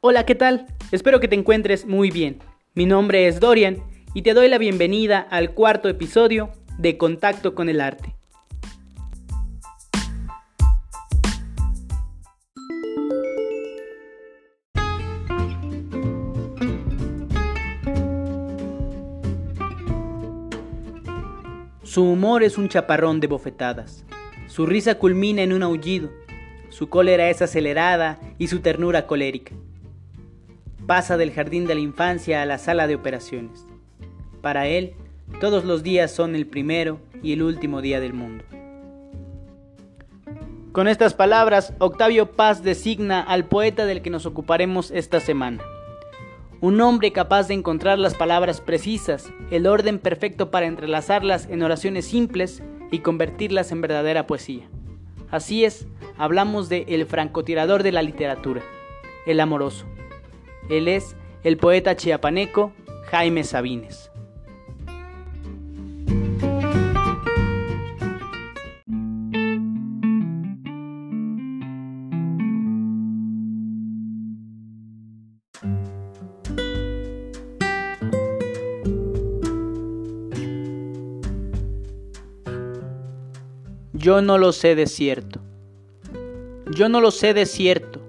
Hola, ¿qué tal? Espero que te encuentres muy bien. Mi nombre es Dorian y te doy la bienvenida al cuarto episodio de Contacto con el Arte. Su humor es un chaparrón de bofetadas. Su risa culmina en un aullido. Su cólera es acelerada y su ternura colérica. Pasa del jardín de la infancia a la sala de operaciones. Para él, todos los días son el primero y el último día del mundo. Con estas palabras, Octavio Paz designa al poeta del que nos ocuparemos esta semana. Un hombre capaz de encontrar las palabras precisas, el orden perfecto para entrelazarlas en oraciones simples y convertirlas en verdadera poesía. Así es, hablamos de el francotirador de la literatura, el amoroso. Él es el poeta chiapaneco Jaime Sabines. Yo no lo sé de cierto. Yo no lo sé de cierto,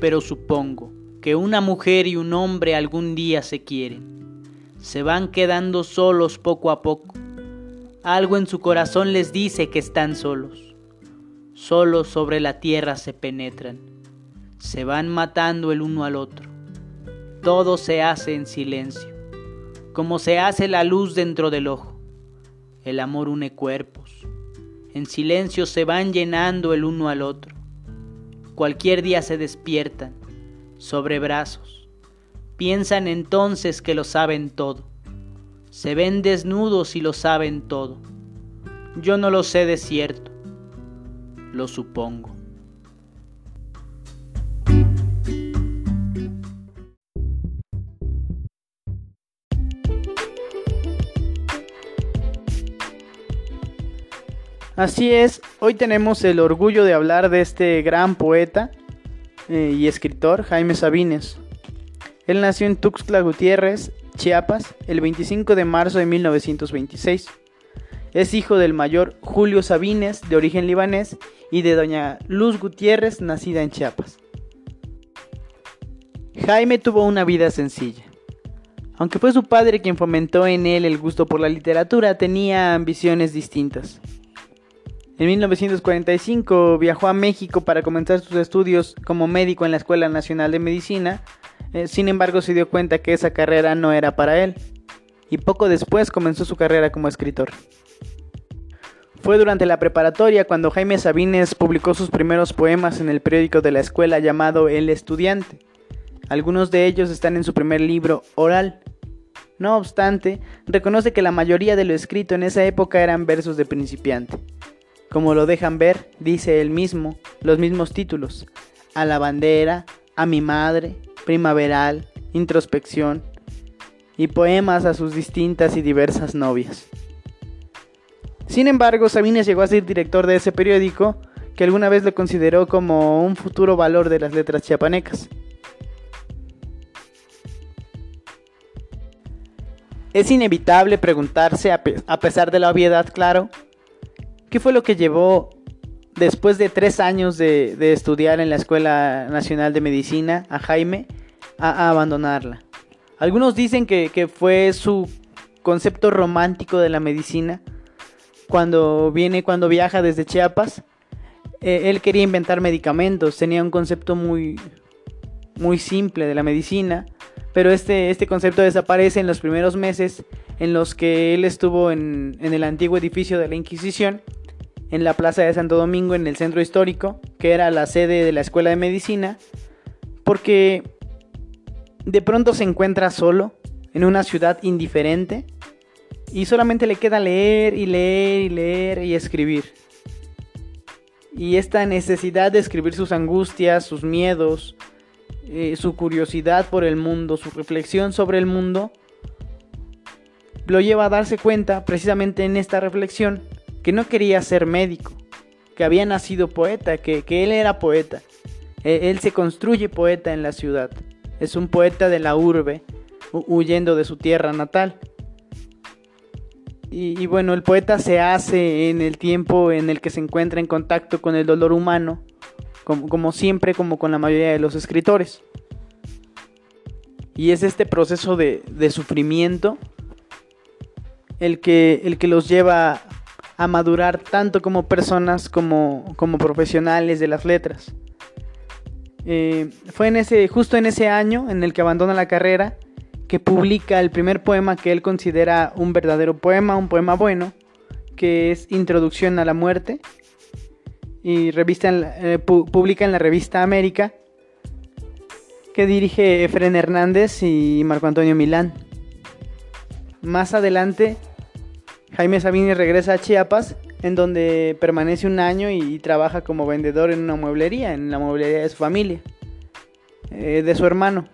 pero supongo que una mujer y un hombre algún día se quieren. Se van quedando solos poco a poco. Algo en su corazón les dice que están solos. Solos sobre la tierra se penetran. Se van matando el uno al otro. Todo se hace en silencio, como se hace la luz dentro del ojo. El amor une cuerpos, en silencio se van llenando el uno al otro. Cualquier día se despiertan, sobre brazos. Piensan entonces que lo saben todo. Se ven desnudos y lo saben todo. Yo no lo sé de cierto, lo supongo. Así es, hoy tenemos el orgullo de hablar de este gran poeta eh, y escritor Jaime Sabines. Él nació en Tuxtla Gutiérrez, Chiapas, el 25 de marzo de 1926. Es hijo del mayor Julio Sabines, de origen libanés, y de doña Luz Gutiérrez, nacida en Chiapas. Jaime tuvo una vida sencilla. Aunque fue su padre quien fomentó en él el gusto por la literatura, tenía ambiciones distintas. En 1945 viajó a México para comenzar sus estudios como médico en la Escuela Nacional de Medicina, eh, sin embargo se dio cuenta que esa carrera no era para él, y poco después comenzó su carrera como escritor. Fue durante la preparatoria cuando Jaime Sabines publicó sus primeros poemas en el periódico de la escuela llamado El Estudiante. Algunos de ellos están en su primer libro, Oral. No obstante, reconoce que la mayoría de lo escrito en esa época eran versos de principiante. Como lo dejan ver, dice él mismo, los mismos títulos. A la bandera, a mi madre, primaveral, introspección y poemas a sus distintas y diversas novias. Sin embargo, Sabines llegó a ser director de ese periódico que alguna vez lo consideró como un futuro valor de las letras chiapanecas. Es inevitable preguntarse, a, pesar de la obviedad, claro, ¿Qué fue lo que llevó, después de tres años de, estudiar en la Escuela Nacional de Medicina, a Jaime a, abandonarla? Algunos dicen que, fue su concepto romántico de la medicina. Cuando viene, cuando viaja desde Chiapas, eh, él quería inventar medicamentos, tenía un concepto muy, muy simple de la medicina, pero este, este concepto desaparece en los primeros meses en los que él estuvo en, el antiguo edificio de la Inquisición en la Plaza de Santo Domingo, en el centro histórico, que era la sede de la Escuela de Medicina, porque de pronto se encuentra solo en una ciudad indiferente y solamente le queda leer y leer y leer y escribir. Y esta necesidad de escribir sus angustias, sus miedos, eh, su curiosidad por el mundo, su reflexión sobre el mundo, lo lleva a darse cuenta precisamente en esta reflexión que no quería ser médico, que había nacido poeta, que, él era poeta. E, él se construye poeta en la ciudad. Es un poeta de la urbe, huyendo de su tierra natal. Y, bueno, el poeta se hace en el tiempo en el que se encuentra en contacto con el dolor humano, como, siempre, como con la mayoría de los escritores. Y es este proceso de, sufrimiento el que, el que los lleva a madurar tanto como personas como, como profesionales de las letras. Eh, fue en ese, justo en ese año en el que abandona la carrera que publica el primer poema que él considera un verdadero poema, un poema bueno, que es Introducción a la Muerte, y revista eh, publica en la revista América, que dirige Efren Hernández y Marco Antonio Milán. Más adelante, Jaime Sabini regresa a Chiapas, en donde permanece un año y, trabaja como vendedor en una mueblería, en la mueblería de su familia, eh, de su hermano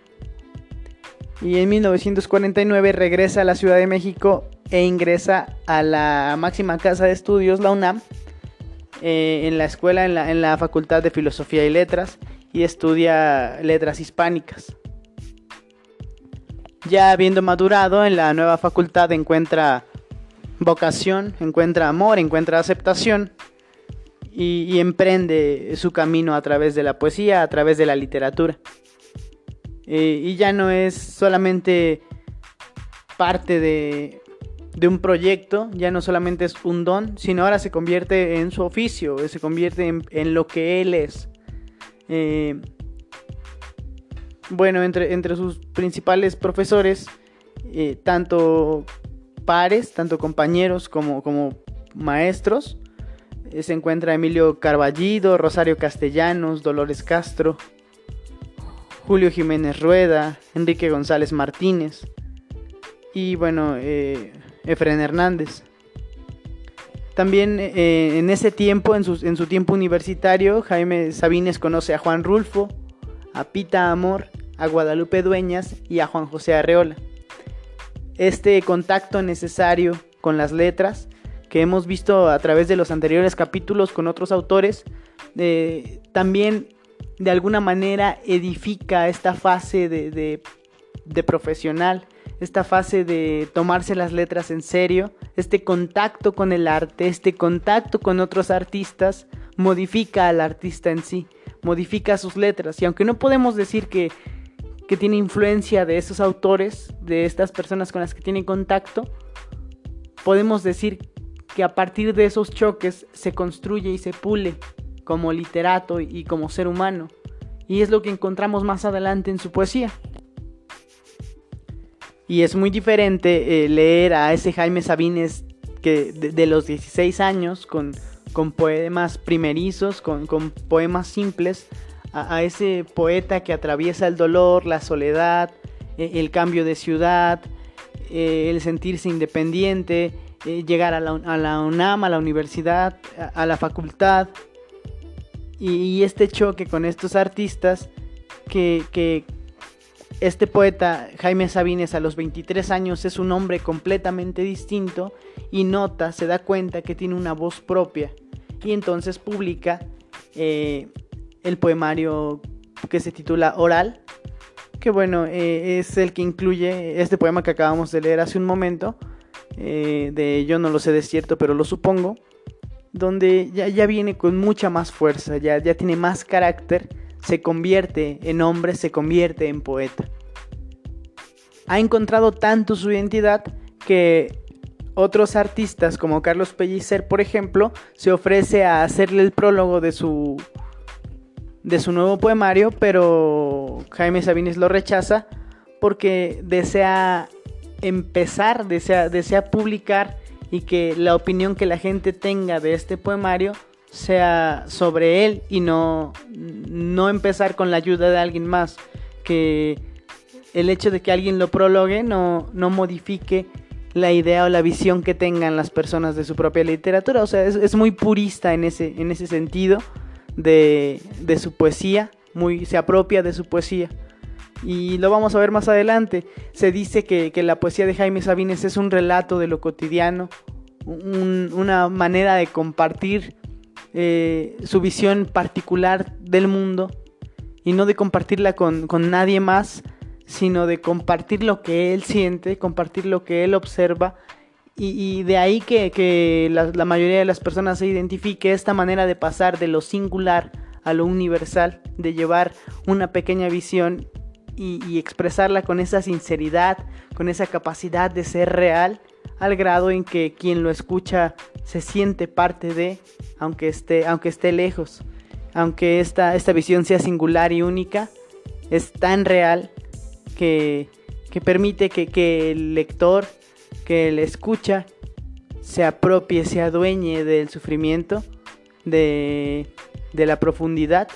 y en 1949 regresa a la Ciudad de México e ingresa a la máxima casa de estudios, la UNAM, eh, en la escuela, en la, en la Facultad de Filosofía y Letras, y estudia letras hispánicas. Ya habiendo madurado en la nueva facultad encuentra vocación, encuentra amor, encuentra aceptación y, emprende su camino a través de la poesía, a través de la literatura. Eh, y ya no es solamente parte de, un proyecto, ya no solamente es un don, sino ahora se convierte en su oficio, se convierte en, lo que él es. Eh, bueno, entre, entre, sus principales profesores, eh, tanto pares, tanto compañeros como, como maestros, se encuentra Emilio Carballido, Rosario Castellanos, Dolores Castro, Julio Jiménez Rueda, Enrique González Martínez y bueno, eh, Efren Hernández. También eh, en ese tiempo, en su, en su, tiempo universitario, Jaime Sabines conoce a Juan Rulfo, a Pita Amor, a Guadalupe Dueñas y a Juan José Arreola. Este contacto necesario con las letras que hemos visto a través de los anteriores capítulos con otros autores, eh, también de alguna manera edifica esta fase de, profesional, esta fase de tomarse las letras en serio, este contacto con el arte, este contacto con otros artistas, modifica al artista en sí, modifica sus letras. Y aunque no podemos decir que, que tiene influencia de esos autores, de estas personas con las que tiene contacto, podemos decir que a partir de esos choques se construye y se pule como literato y como ser humano. Y es lo que encontramos más adelante en su poesía. Y es muy diferente eh, leer a ese Jaime Sabines que de, los 16 años con, con poemas primerizos, con, poemas simples, a, ese poeta que atraviesa el dolor, la soledad, e, el cambio de ciudad, eh, el sentirse independiente, eh, llegar a la, a la, UNAM, a la universidad, a la facultad, y, este choque con estos artistas que, este poeta Jaime Sabines a los 23 años es un hombre completamente distinto y nota, se da cuenta que tiene una voz propia y entonces publica eh, el poemario que se titula Oral, que bueno, eh, es el que incluye este poema que acabamos de leer hace un momento, eh, de Yo no lo sé de cierto, pero lo supongo, donde ya, viene con mucha más fuerza, ya, ya tiene más carácter, se convierte en hombre, se convierte en poeta. Ha encontrado tanto su identidad que otros artistas como Carlos Pellicer, por ejemplo, se ofrece a hacerle el prólogo de su de su nuevo poemario, pero Jaime Sabines lo rechaza porque desea empezar, desea, desea publicar y que la opinión que la gente tenga de este poemario sea sobre él y no, no empezar con la ayuda de alguien más. Que el hecho de que alguien lo prologue no, no modifique la idea o la visión que tengan las personas de su propia literatura. O sea, es, muy purista en ese, en ese sentido de, de, su poesía, muy, se apropia de su poesía. Y lo vamos a ver más adelante. Se dice que, la poesía de Jaime Sabines es un relato de lo cotidiano, una manera de compartir eh, su visión particular del mundo y no de compartirla con, nadie más sino de compartir lo que él siente, compartir lo que él observa y, de ahí que, la, mayoría de las personas se identifique esta manera de pasar de lo singular a lo universal, de llevar una pequeña visión y, expresarla con esa sinceridad, con esa capacidad de ser real, al grado en que quien lo escucha se siente parte de, aunque esté, aunque esté lejos, aunque esta, esta visión sea singular y única, es tan real que, permite que, que el lector que el escucha se apropie, se adueñe del sufrimiento, de, la profundidad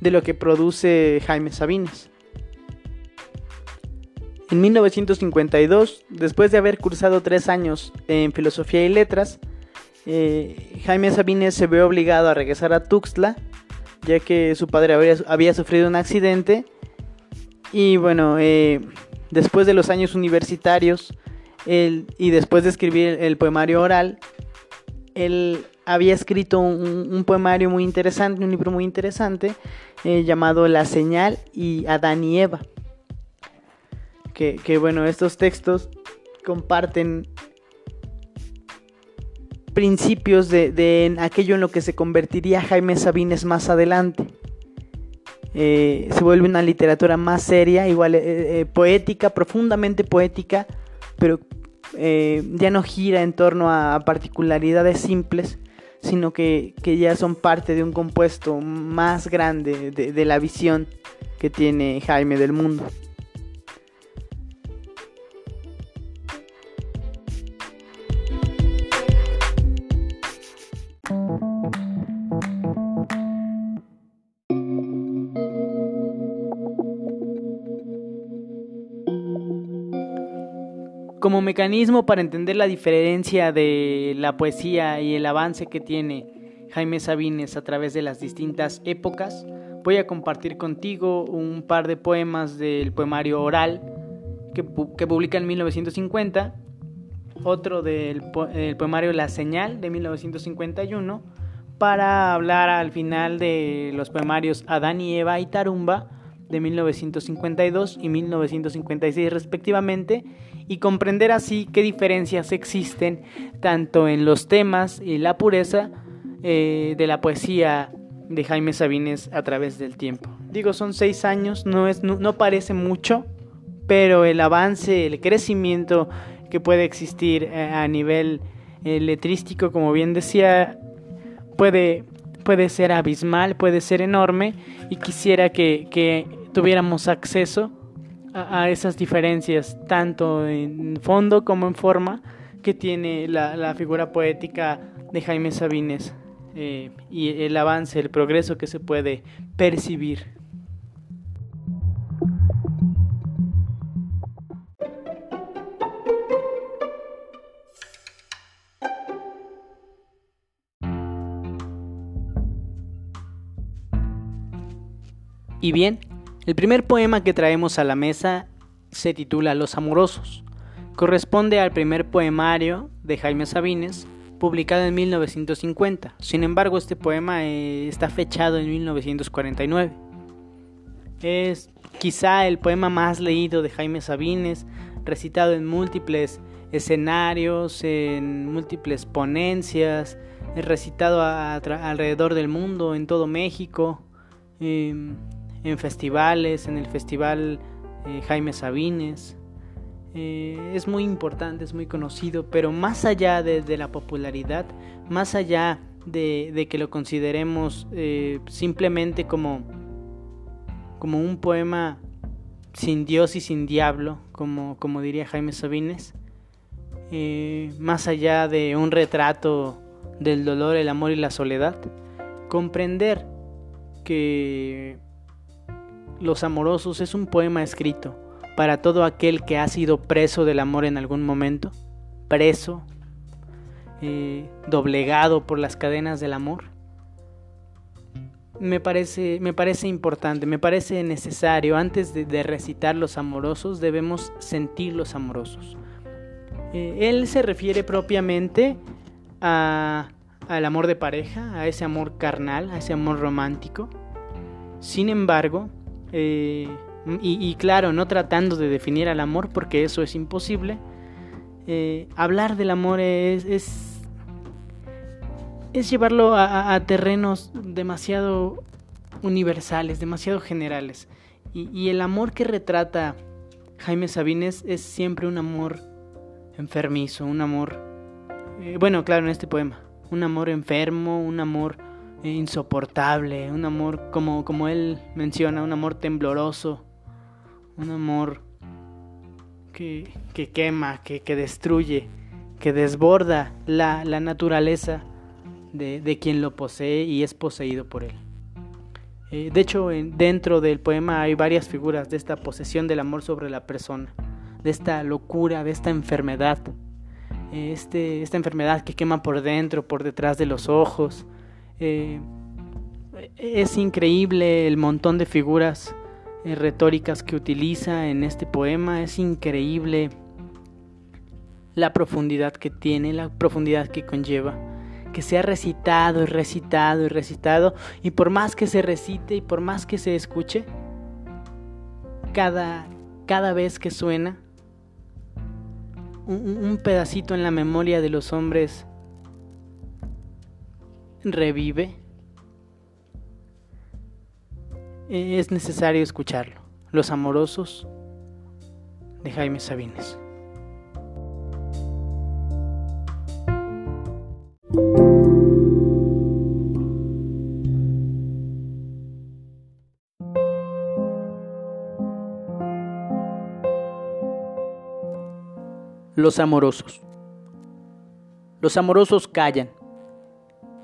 de lo que produce Jaime Sabines. En 1952, después de haber cursado tres años en filosofía y letras, eh, Jaime Sabines se ve obligado a regresar a Tuxtla, ya que su padre había, sufrido un accidente. Y bueno, eh, después de los años universitarios, y después de escribir el poemario oral, él había escrito un, poemario muy interesante, un libro muy interesante, eh, llamado La Señal y Adán y Eva. Que, bueno, estos textos comparten principios de, aquello en lo que se convertiría Jaime Sabines más adelante. Eh, se vuelve una literatura más seria, igual eh, poética, profundamente poética, pero eh, ya no gira en torno a particularidades simples, sino que, ya son parte de un compuesto más grande de la visión que tiene Jaime del mundo. Como mecanismo para entender la diferencia de la poesía y el avance que tiene Jaime Sabines a través de las distintas épocas, voy a compartir contigo un par de poemas del poemario oral que, publica en 1950, otro del poemario La Señal de 1951, para hablar al final de los poemarios Adán y Eva y Tarumba de 1952 y 1956 respectivamente y comprender así qué diferencias existen tanto en los temas y la pureza eh, de la poesía de Jaime Sabines a través del tiempo. Digo, son seis años, no, es, no, parece mucho, pero el avance, el crecimiento que puede existir eh, a nivel eh, letrístico, como bien decía, puede, puede ser abismal, puede ser enorme y quisiera que, que tuviéramos acceso a, esas diferencias, tanto en fondo como en forma, que tiene la, figura poética de Jaime Sabines eh, y el avance, el progreso que se puede percibir. Y bien, el primer poema que traemos a la mesa se titula Los Amorosos. Corresponde al primer poemario de Jaime Sabines, publicado en 1950. Sin embargo, este poema eh, está fechado en 1949. Es quizá el poema más leído de Jaime Sabines, recitado en múltiples escenarios, en múltiples ponencias, recitado alrededor del mundo, en todo México. Em, en festivales, en el festival eh, Jaime Sabines. Eh, es muy importante, es muy conocido, pero más allá de, la popularidad, más allá de, que lo consideremos eh, simplemente como, como un poema sin Dios y sin diablo, como, como diría Jaime Sabines, más allá de un retrato del dolor, el amor y la soledad, comprender que los Amorosos es un poema escrito para todo aquel que ha sido preso del amor en algún momento, preso, eh, doblegado por las cadenas del amor. Me parece, me parece importante, me parece necesario, antes de, recitar los amorosos, debemos sentir los amorosos. Eh, él se refiere propiamente a, al amor de pareja, a ese amor carnal, a ese amor romántico. Sin embargo, eh, y, claro, no tratando de definir al amor porque eso es imposible, eh, hablar del amor es, es, llevarlo a, terrenos demasiado universales, demasiado generales. Y, el amor que retrata Jaime Sabines es siempre un amor enfermizo, un amor, eh, bueno, claro, en este poema, un amor enfermo, un amor insoportable, un amor como, como él menciona, un amor tembloroso, un amor que, que quema, que, que, destruye, que desborda la, la naturaleza de, de, quien lo posee y es poseído por él. Eh, de hecho, dentro del poema hay varias figuras de esta posesión del amor sobre la persona, de esta locura, de esta enfermedad, eh, este, esta enfermedad que quema por dentro, por detrás de los ojos. Eh, es increíble el montón de figuras eh, retóricas que utiliza en este poema. Es increíble la profundidad que tiene, la profundidad que conlleva. Que se ha recitado y recitado y recitado. Y por más que se recite y por más que se escuche, cada, cada vez que suena, un, un pedacito en la memoria de los hombres revive es necesario escucharlo. Los amorosos de Jaime Sabines. Los amorosos. Los amorosos callan.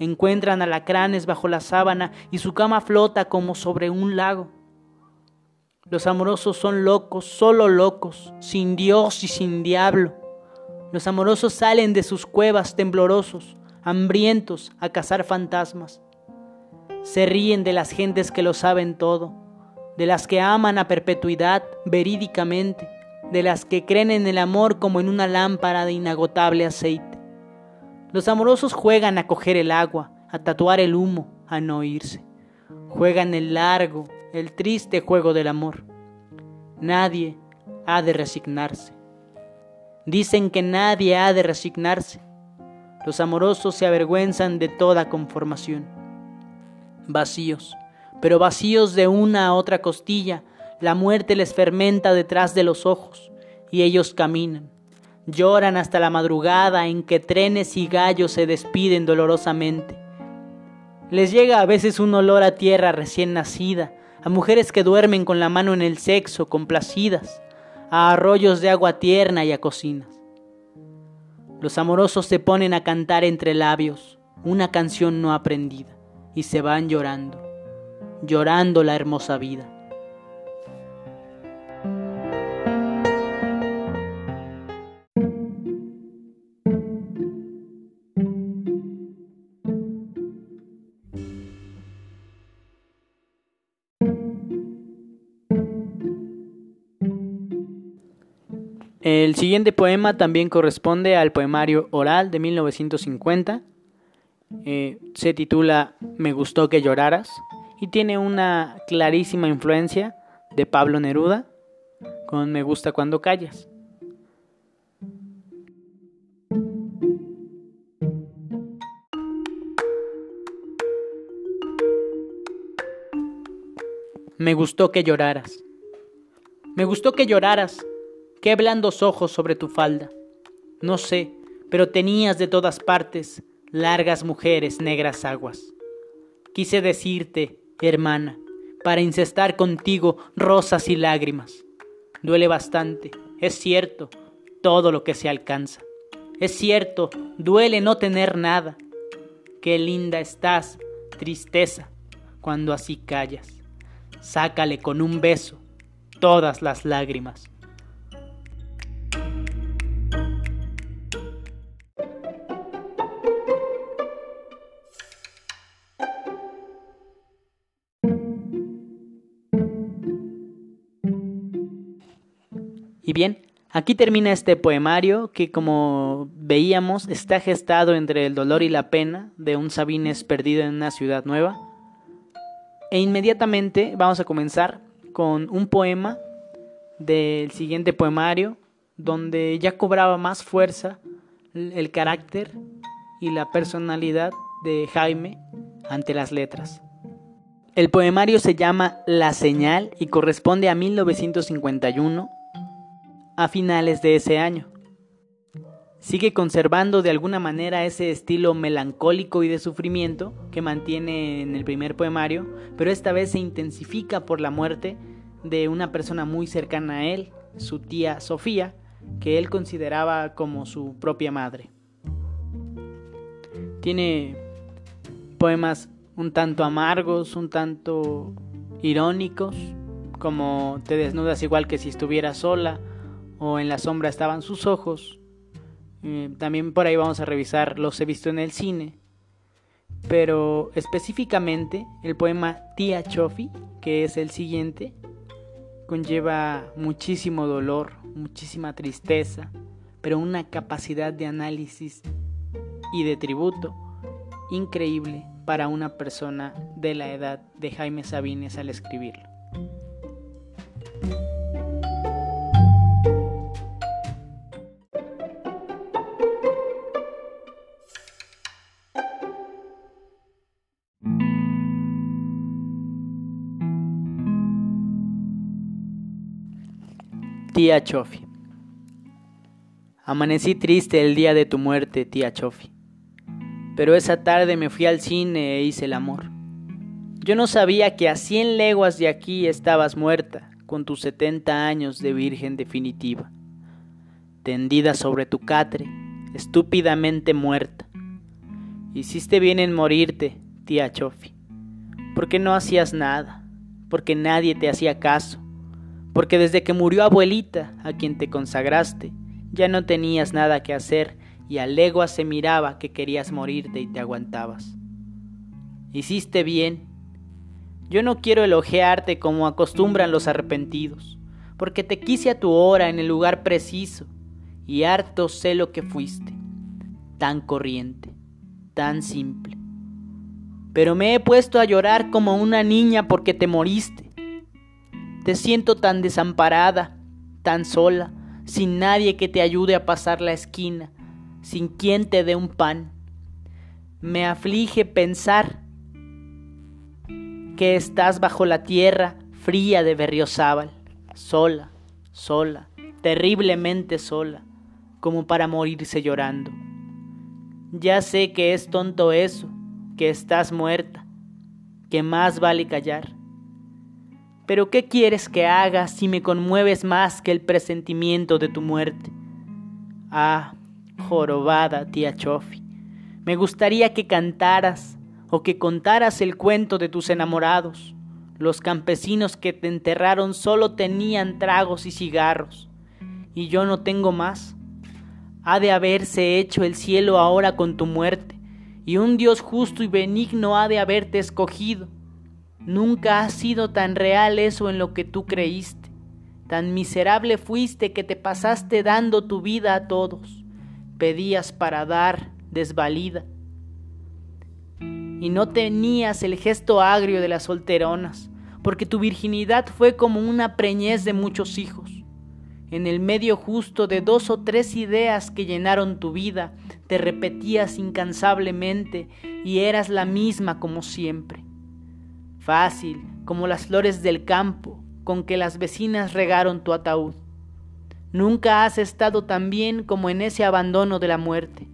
Encuentran alacranes bajo la sábana y su cama flota como sobre un lago. Los amorosos son locos, solo locos, sin Dios y sin diablo. Los amorosos salen de sus cuevas temblorosos, hambrientos a cazar fantasmas. Se ríen de las gentes que lo saben todo, de las que aman a perpetuidad verídicamente, de las que creen en el amor como en una lámpara de inagotable aceite. Los amorosos juegan a coger el agua, a tatuar el humo, a no irse. Juegan el largo, el triste juego del amor. Nadie ha de resignarse. Dicen que nadie ha de resignarse. Los amorosos se avergüenzan de toda conformación. Vacíos, pero vacíos de una a otra costilla, la muerte les fermenta detrás de los ojos, y ellos caminan. Lloran hasta la madrugada en que trenes y gallos se despiden dolorosamente. Les llega a veces un olor a tierra recién nacida, a mujeres que duermen con la mano en el sexo, complacidas, a arroyos de agua tierna y a cocinas. Los amorosos se ponen a cantar entre labios una canción no aprendida y se van llorando, llorando la hermosa vida. El siguiente poema también corresponde al poemario oral de 1950. Eh, se titula Me gustó que lloraras y tiene una clarísima influencia de Pablo Neruda con Me gusta cuando callas. Me gustó que lloraras. Me gustó que lloraras. Qué blandos ojos sobre tu falda. No sé, pero tenías de todas partes largas mujeres, negras aguas. Quise decirte, hermana, para incestar contigo rosas y lágrimas. Duele bastante, es cierto, todo lo que se alcanza. Es cierto, duele no tener nada. Qué linda estás, tristeza, cuando así callas sácale con un beso todas las lágrimas. Y bien, aquí termina este poemario que como veíamos está gestado entre el dolor y la pena de un Sabines perdido en una ciudad nueva e inmediatamente vamos a comenzar con un poema del siguiente poemario, donde ya cobraba más fuerza el carácter y la personalidad de Jaime ante las letras. El poemario se llama La señal y corresponde a 1951, a finales de ese año sigue conservando de alguna manera ese estilo melancólico y de sufrimiento que mantiene en el primer poemario, pero esta vez se intensifica por la muerte de una persona muy cercana a él, su tía Sofía, que él consideraba como su propia madre. Tiene poemas un tanto amargos, un tanto irónicos, como Te desnudas igual que si estuvieras sola, o En la sombra estaban sus ojos, eh, también por ahí vamos a revisar Los he visto en el cine. Pero específicamente el poema Tía Chofi, que es el siguiente, conlleva muchísimo dolor, muchísima tristeza, pero una capacidad de análisis y de tributo increíble para una persona de la edad de Jaime Sabines al escribirlo. Tía Chofi. Amanecí triste el día de tu muerte, tía Chofi. Pero esa tarde me fui al cine e hice el amor. Yo no sabía que a cien leguas de aquí estabas muerta, con tus setenta años de virgen definitiva, tendida sobre tu catre, estúpidamente muerta. Hiciste bien en morirte, tía Chofi, porque no hacías nada, porque nadie te hacía caso, porque desde que murió abuelita, a quien te consagraste, ya no tenías nada que hacer y a legua se miraba que querías morirte y te aguantabas. Hiciste bien. Yo no quiero elogiarte como acostumbran los arrepentidos, porque te quise a tu hora en el lugar preciso, y harto sé lo que fuiste, tan corriente, tan simple. Pero me he puesto a llorar como una niña porque te moriste, te siento tan desamparada, tan sola, sin nadie que te ayude a pasar la esquina, sin quien te dé un pan. Me aflige pensar que estás bajo la tierra fría de Berriozábal, sola, sola, terriblemente sola, como para morirse llorando. Ya sé que es tonto eso, que estás muerta, que más vale callar pero ¿qué quieres que haga si me conmueves más que el presentimiento de tu muerte? Ah, jorobada tía Chofi, me gustaría que cantaras o que contaras el cuento de tus enamorados. Los campesinos que te enterraron solo tenían tragos y cigarros, y yo no tengo más. Ha de haberse hecho el cielo ahora con tu muerte, y un Dios justo y benigno ha de haberte escogido Nunca ha sido tan real eso en lo que tú creíste. Tan miserable fuiste que te pasaste dando tu vida a todos. Pedías para dar, desvalida. Y no tenías el gesto agrio de las solteronas, porque tu virginidad fue como una preñez de muchos hijos. En el medio justo de dos o tres ideas que llenaron tu vida, te repetías incansablemente y eras la misma como siempre. Fácil, como las flores del campo, con que las vecinas regaron tu ataúd. Nunca has estado tan bien como en ese abandono de la muerte.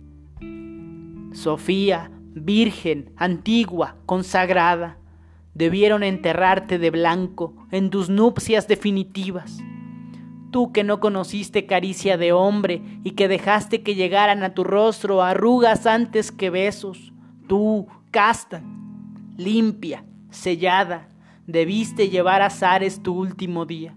Sofía, virgen, antigua, consagrada, debieron enterrarte de blanco en tus nupcias definitivas. Tú que no conociste caricia de hombre y que dejaste que llegaran a tu rostro arrugas antes que besos, tú, casta, limpia, sellada, debiste llevar a Zares tu último día.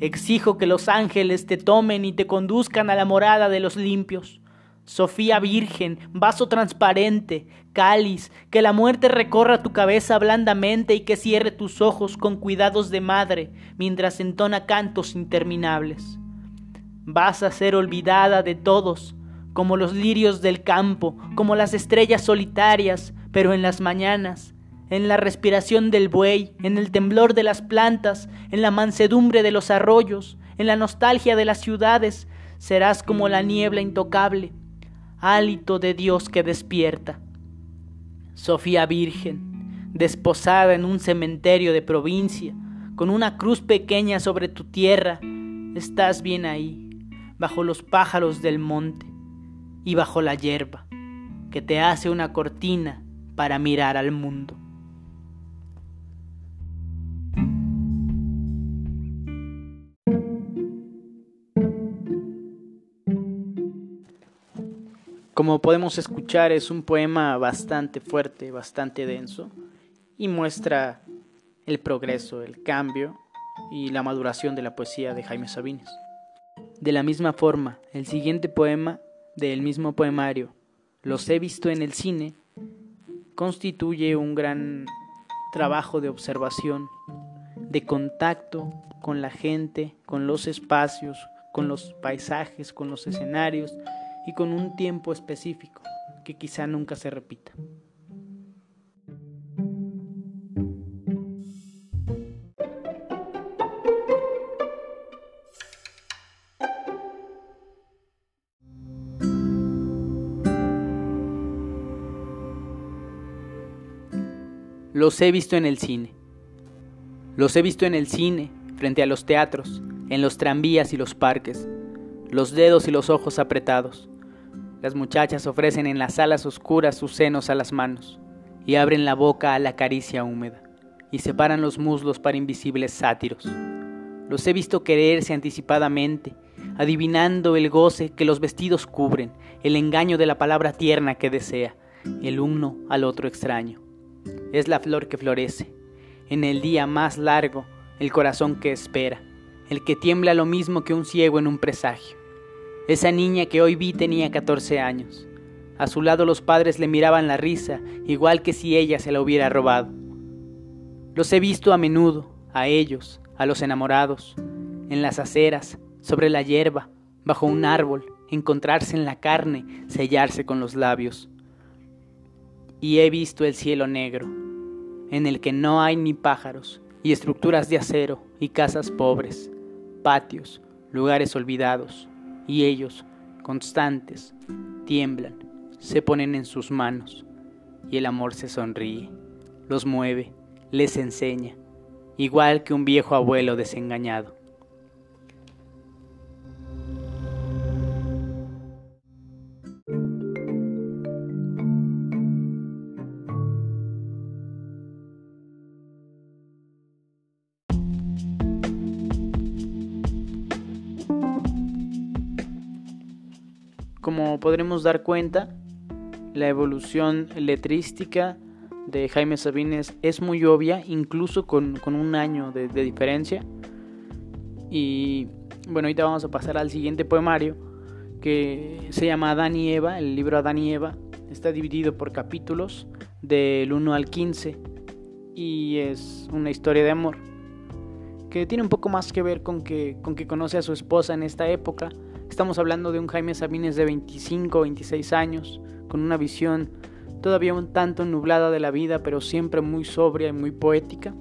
Exijo que los ángeles te tomen y te conduzcan a la morada de los limpios. Sofía Virgen, vaso transparente, cáliz, que la muerte recorra tu cabeza blandamente y que cierre tus ojos con cuidados de madre mientras entona cantos interminables. Vas a ser olvidada de todos, como los lirios del campo, como las estrellas solitarias, pero en las mañanas, en la respiración del buey, en el temblor de las plantas, en la mansedumbre de los arroyos, en la nostalgia de las ciudades, serás como la niebla intocable, hálito de Dios que despierta. Sofía Virgen, desposada en un cementerio de provincia, con una cruz pequeña sobre tu tierra, estás bien ahí, bajo los pájaros del monte y bajo la hierba, que te hace una cortina para mirar al mundo. Como podemos escuchar, es un poema bastante fuerte, bastante denso, y muestra el progreso, el cambio y la maduración de la poesía de Jaime Sabines. De la misma forma, el siguiente poema del mismo poemario, Los he visto en el cine, constituye un gran trabajo de observación, de contacto con la gente, con los espacios, con los paisajes, con los escenarios, y con un tiempo específico que quizá nunca se repita. Los he visto en el cine. Los he visto en el cine, frente a los teatros, en los tranvías y los parques, los dedos y los ojos apretados, las muchachas ofrecen en las salas oscuras sus senos a las manos y abren la boca a la caricia húmeda y separan los muslos para invisibles sátiros. Los he visto quererse anticipadamente, adivinando el goce que los vestidos cubren, el engaño de la palabra tierna que desea, el uno al otro extraño. Es la flor que florece, en el día más largo, el corazón que espera, el que tiembla lo mismo que un ciego en un presagio. Esa niña que hoy vi tenía 14 años. A su lado los padres le miraban la risa, igual que si ella se la hubiera robado. Los he visto a menudo, a ellos, a los enamorados, en las aceras, sobre la hierba, bajo un árbol, encontrarse en la carne, sellarse con los labios. Y he visto el cielo negro, en el que no hay ni pájaros, y estructuras de acero, y casas pobres, patios, lugares olvidados, y ellos, constantes, tiemblan, se ponen en sus manos, y el amor se sonríe, los mueve, les enseña, igual que un viejo abuelo desengañado. Podremos dar cuenta, la evolución letrística de Jaime Sabines es muy obvia, incluso con, un año de, diferencia. Y bueno, ahorita vamos a pasar al siguiente poemario que se llama Adán y Eva. El libro Adán y Eva está dividido por capítulos del 1 al 15 y es una historia de amor que tiene un poco más que ver con que, con que conoce a su esposa en esta época. Estamos hablando de un Jaime Sabines de 25, 26 años, con una visión todavía un tanto nublada de la vida, pero siempre muy sobria y muy poética.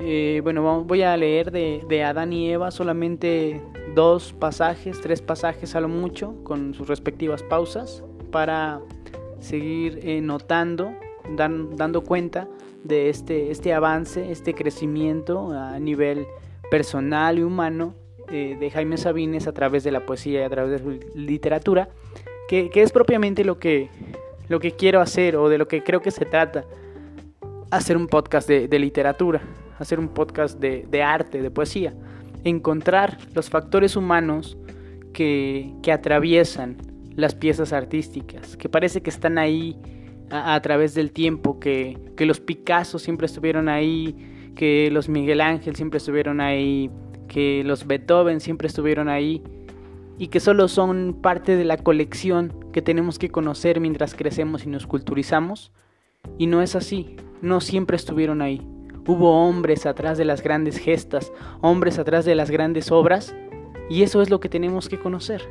Eh, bueno, voy a leer de, Adán y Eva solamente dos pasajes, tres pasajes a lo mucho, con sus respectivas pausas, para seguir eh, notando, dando cuenta de este, este avance, este crecimiento a nivel personal y humano de Jaime Sabines a través de la poesía y a través de su literatura, que, es propiamente lo que, lo que quiero hacer o de lo que creo que se trata, hacer un podcast de, literatura, hacer un podcast de, de, arte, de poesía, encontrar los factores humanos que, que atraviesan las piezas artísticas, que parece que están ahí a, través del tiempo, que, que, los Picasso siempre estuvieron ahí, que los Miguel Ángel siempre estuvieron ahí, que los Beethoven siempre estuvieron ahí y que solo son parte de la colección que tenemos que conocer mientras crecemos y nos culturizamos. Y no es así, no siempre estuvieron ahí. Hubo hombres atrás de las grandes gestas, hombres atrás de las grandes obras, y eso es lo que tenemos que conocer,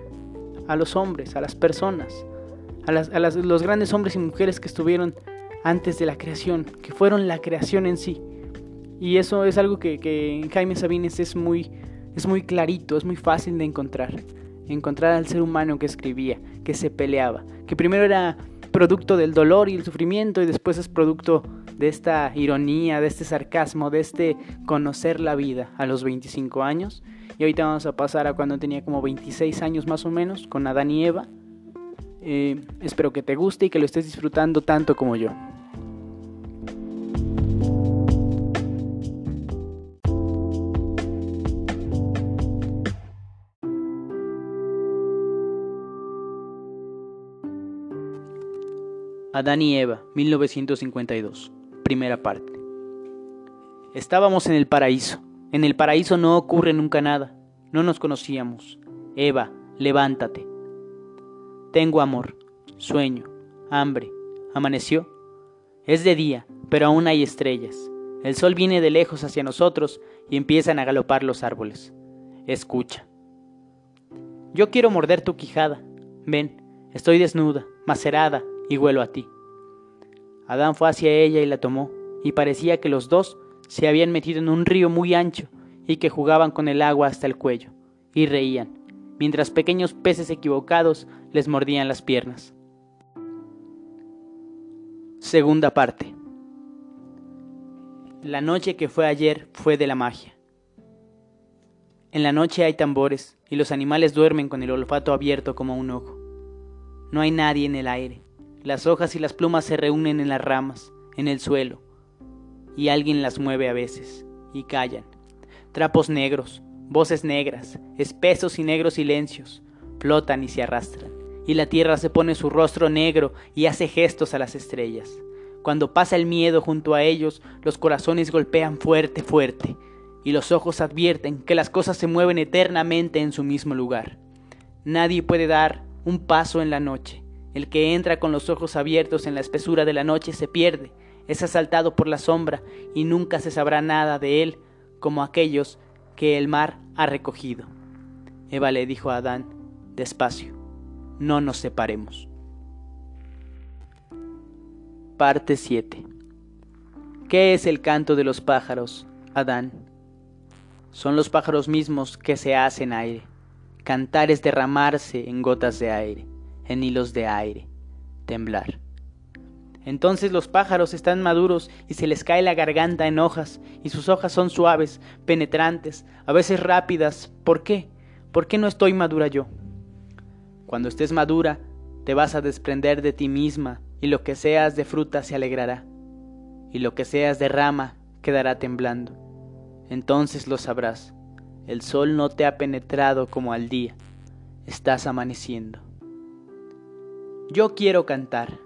a los hombres, a las personas a, los grandes hombres y mujeres que estuvieron antes de la creación, que fueron la creación en sí. Y eso es algo que, en Jaime Sabines es muy, es muy clarito, es muy fácil de encontrar. Encontrar al ser humano que escribía, que se peleaba, que primero era producto del dolor y el sufrimiento y después es producto de esta ironía, de este sarcasmo, de este conocer la vida a los 25 años. Y ahorita vamos a pasar a cuando tenía como 26 años más o menos, con Adán y Eva. Eh, espero que te guste y que lo estés disfrutando tanto como yo. Adán y Eva, 1952, primera parte. Estábamos en el paraíso. En el paraíso no ocurre nunca nada. No nos conocíamos. Eva, levántate. Tengo amor, sueño, hambre. Amaneció. Es de día, pero aún hay estrellas. El sol viene de lejos hacia nosotros y empiezan a galopar los árboles. Escucha. Yo quiero morder tu quijada. Ven, estoy desnuda, macerada, y huelo a ti. Adán fue hacia ella y la tomó, y parecía que los dos se habían metido en un río muy ancho y que jugaban con el agua hasta el cuello, y reían mientras pequeños peces equivocados les mordían las piernas. Segunda parte. La noche que fue ayer fue de la magia. En la noche hay tambores y los animales duermen con el olfato abierto como un ojo. No hay nadie en el aire. Las hojas y las plumas se reúnen en las ramas, en el suelo, y alguien las mueve a veces, y callan. Trapos negros, Voces negras, espesos y negros silencios, flotan y se arrastran, y la tierra se pone su rostro negro y hace gestos a las estrellas. Cuando pasa el miedo junto a ellos, los corazones golpean fuerte, fuerte, y los ojos advierten que las cosas se mueven eternamente en su mismo lugar. Nadie puede dar un paso en la noche. El que entra con los ojos abiertos en la espesura de la noche se pierde, es asaltado por la sombra y nunca se sabrá nada de él como aquellos que el mar ha recogido. Eva le dijo a Adán, despacio, no nos separemos. Parte 7 ¿Qué es el canto de los pájaros, Adán? Son los pájaros mismos que se hacen aire. Cantar es derramarse en gotas de aire, en hilos de aire, temblar. Entonces los pájaros están maduros y se les cae la garganta en hojas, y sus hojas son suaves, penetrantes, a veces rápidas. ¿Por qué? ¿Por qué no estoy madura yo? Cuando estés madura, te vas a desprender de ti misma, y lo que seas de fruta se alegrará, y lo que seas de rama quedará temblando. Entonces lo sabrás. El sol no te ha penetrado como al día. Estás amaneciendo. Yo quiero cantar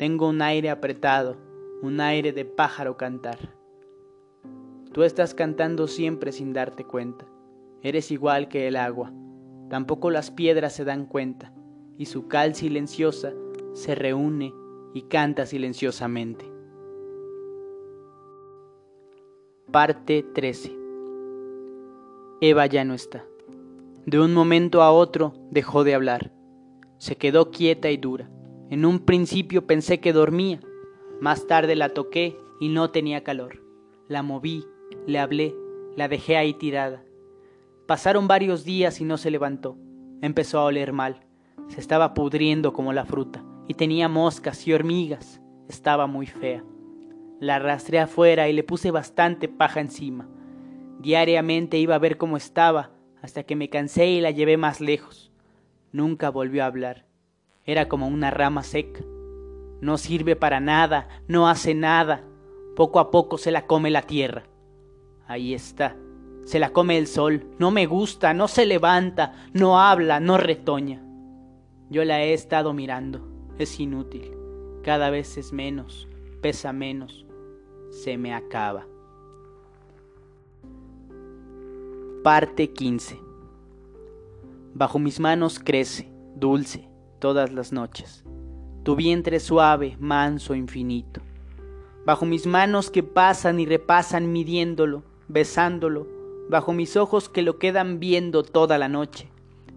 tengo un aire apretado, un aire de pájaro cantar. Tú estás cantando siempre sin darte cuenta. Eres igual que el agua. Tampoco las piedras se dan cuenta, y su cal silenciosa se reúne y canta silenciosamente. Parte 13 Eva ya no está. De un momento a otro dejó de hablar. Se quedó quieta y dura. En un principio pensé que dormía. Más tarde la toqué y no tenía calor. La moví, le hablé, la dejé ahí tirada. Pasaron varios días y no se levantó. Empezó a oler mal. Se estaba pudriendo como la fruta y tenía moscas y hormigas. Estaba muy fea. La arrastré afuera y le puse bastante paja encima. Diariamente iba a ver cómo estaba, hasta que me cansé y la llevé más lejos. Nunca volvió a hablar. Era como una rama seca. No sirve para nada, no hace nada. Poco a poco se la come la tierra. Ahí está. Se la come el sol. No me gusta, no se levanta, no habla, no retoña. Yo la he estado mirando. Es inútil. Cada vez es menos, pesa menos. Se me acaba. Parte 15. Bajo mis manos crece, dulce, todas las noches. Tu vientre suave, manso, infinito. Bajo mis manos que pasan y repasan midiéndolo, besándolo, bajo mis ojos que lo quedan viendo toda la noche,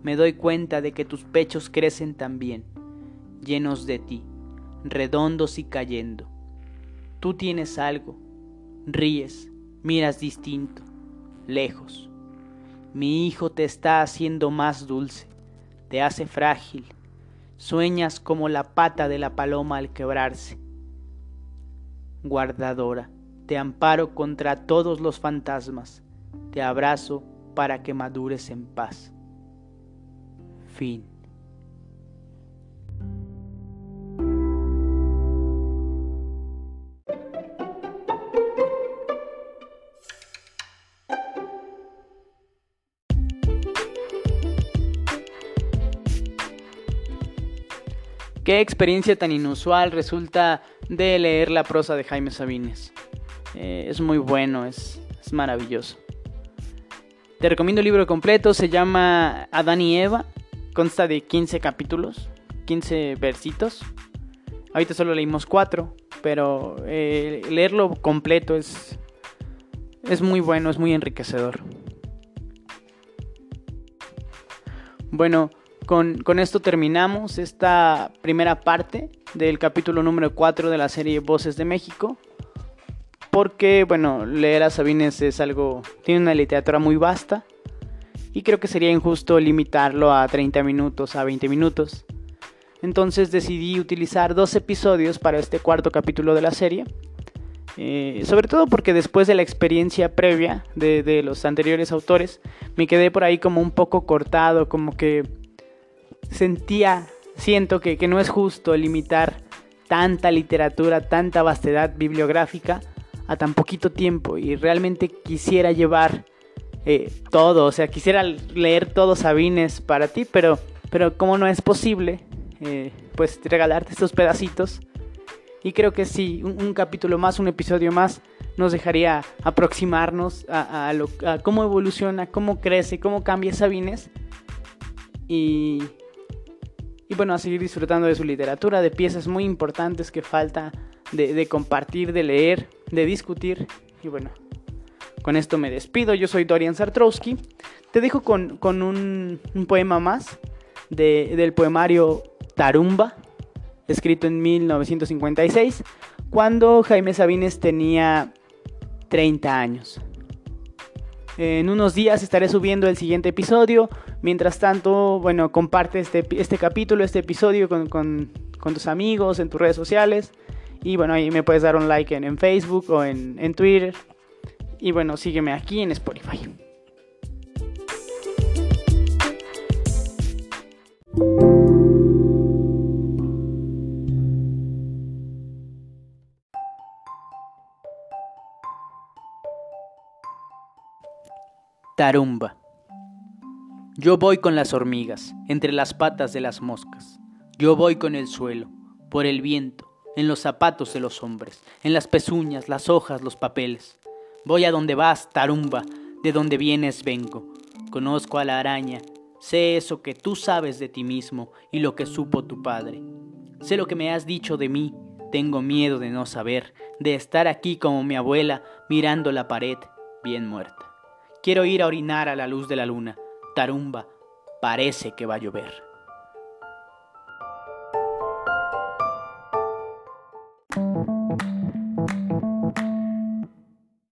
me doy cuenta de que tus pechos crecen también, llenos de ti, redondos y cayendo. Tú tienes algo, ríes, miras distinto, lejos mi hijo te está haciendo más dulce, te hace frágil, sueñas como la pata de la paloma al quebrarse. Guardadora, te amparo contra todos los fantasmas, te abrazo para que madures en paz. Fin. Qué experiencia tan inusual resulta de leer la prosa de Jaime Sabines. Eh, es muy bueno, es, es maravilloso. Te recomiendo el libro completo, se llama Adán y Eva, consta de 15 capítulos, 15 versitos. Ahorita solo leímos 4, pero eh, leerlo completo es, es muy bueno, es muy enriquecedor. Bueno, con, esto terminamos esta primera parte del capítulo número 4 de la serie Voces de México. Porque, bueno, leer a Sabines es algo. tiene una literatura muy vasta. Y creo que sería injusto limitarlo a 30 minutos, a 20 minutos. Entonces decidí utilizar dos episodios para este cuarto capítulo de la serie. Eh, sobre todo porque después de la experiencia previa de, de los anteriores autores, me quedé por ahí como un poco cortado, como que sentía, siento que, no es justo limitar tanta literatura, tanta vastedad bibliográfica a tan poquito tiempo y realmente quisiera llevar eh, todo, o sea, quisiera leer todos Sabines para ti, pero, pero como no es posible, eh, pues regalarte estos pedacitos. Y creo que sí, un, capítulo más, un episodio más, nos dejaría aproximarnos a, a cómo evoluciona, cómo crece, cómo cambia Sabines. Y, y bueno, a seguir disfrutando de su literatura, de piezas muy importantes que falta de, compartir, de leer, de discutir. Y bueno, con esto me despido. Yo soy Dorian Sartrowski. Te dejo con, un, poema más del poemario Tarumba, escrito en 1956, cuando Jaime Sabines tenía 30 años. En unos días estaré subiendo el siguiente episodio. Mientras tanto, bueno, comparte este, este capítulo, este episodio con, tus amigos, en tus redes sociales. Y bueno, ahí me puedes dar un like en, Facebook o en, en Twitter. Y bueno, sígueme aquí en Spotify. Tarumba. Yo voy con las hormigas, entre las patas de las moscas. Yo voy con el suelo, por el viento, en los zapatos de los hombres, en las pezuñas, las hojas, los papeles. Voy a donde vas, tarumba, de donde vienes vengo. Conozco a la araña, sé eso que tú sabes de ti mismo y lo que supo tu padre. Sé lo que me has dicho de mí, tengo miedo de no saber, de estar aquí como mi abuela mirando la pared, bien muerta. Quiero ir a orinar a la luz de la luna. Tarumba, parece que va a llover.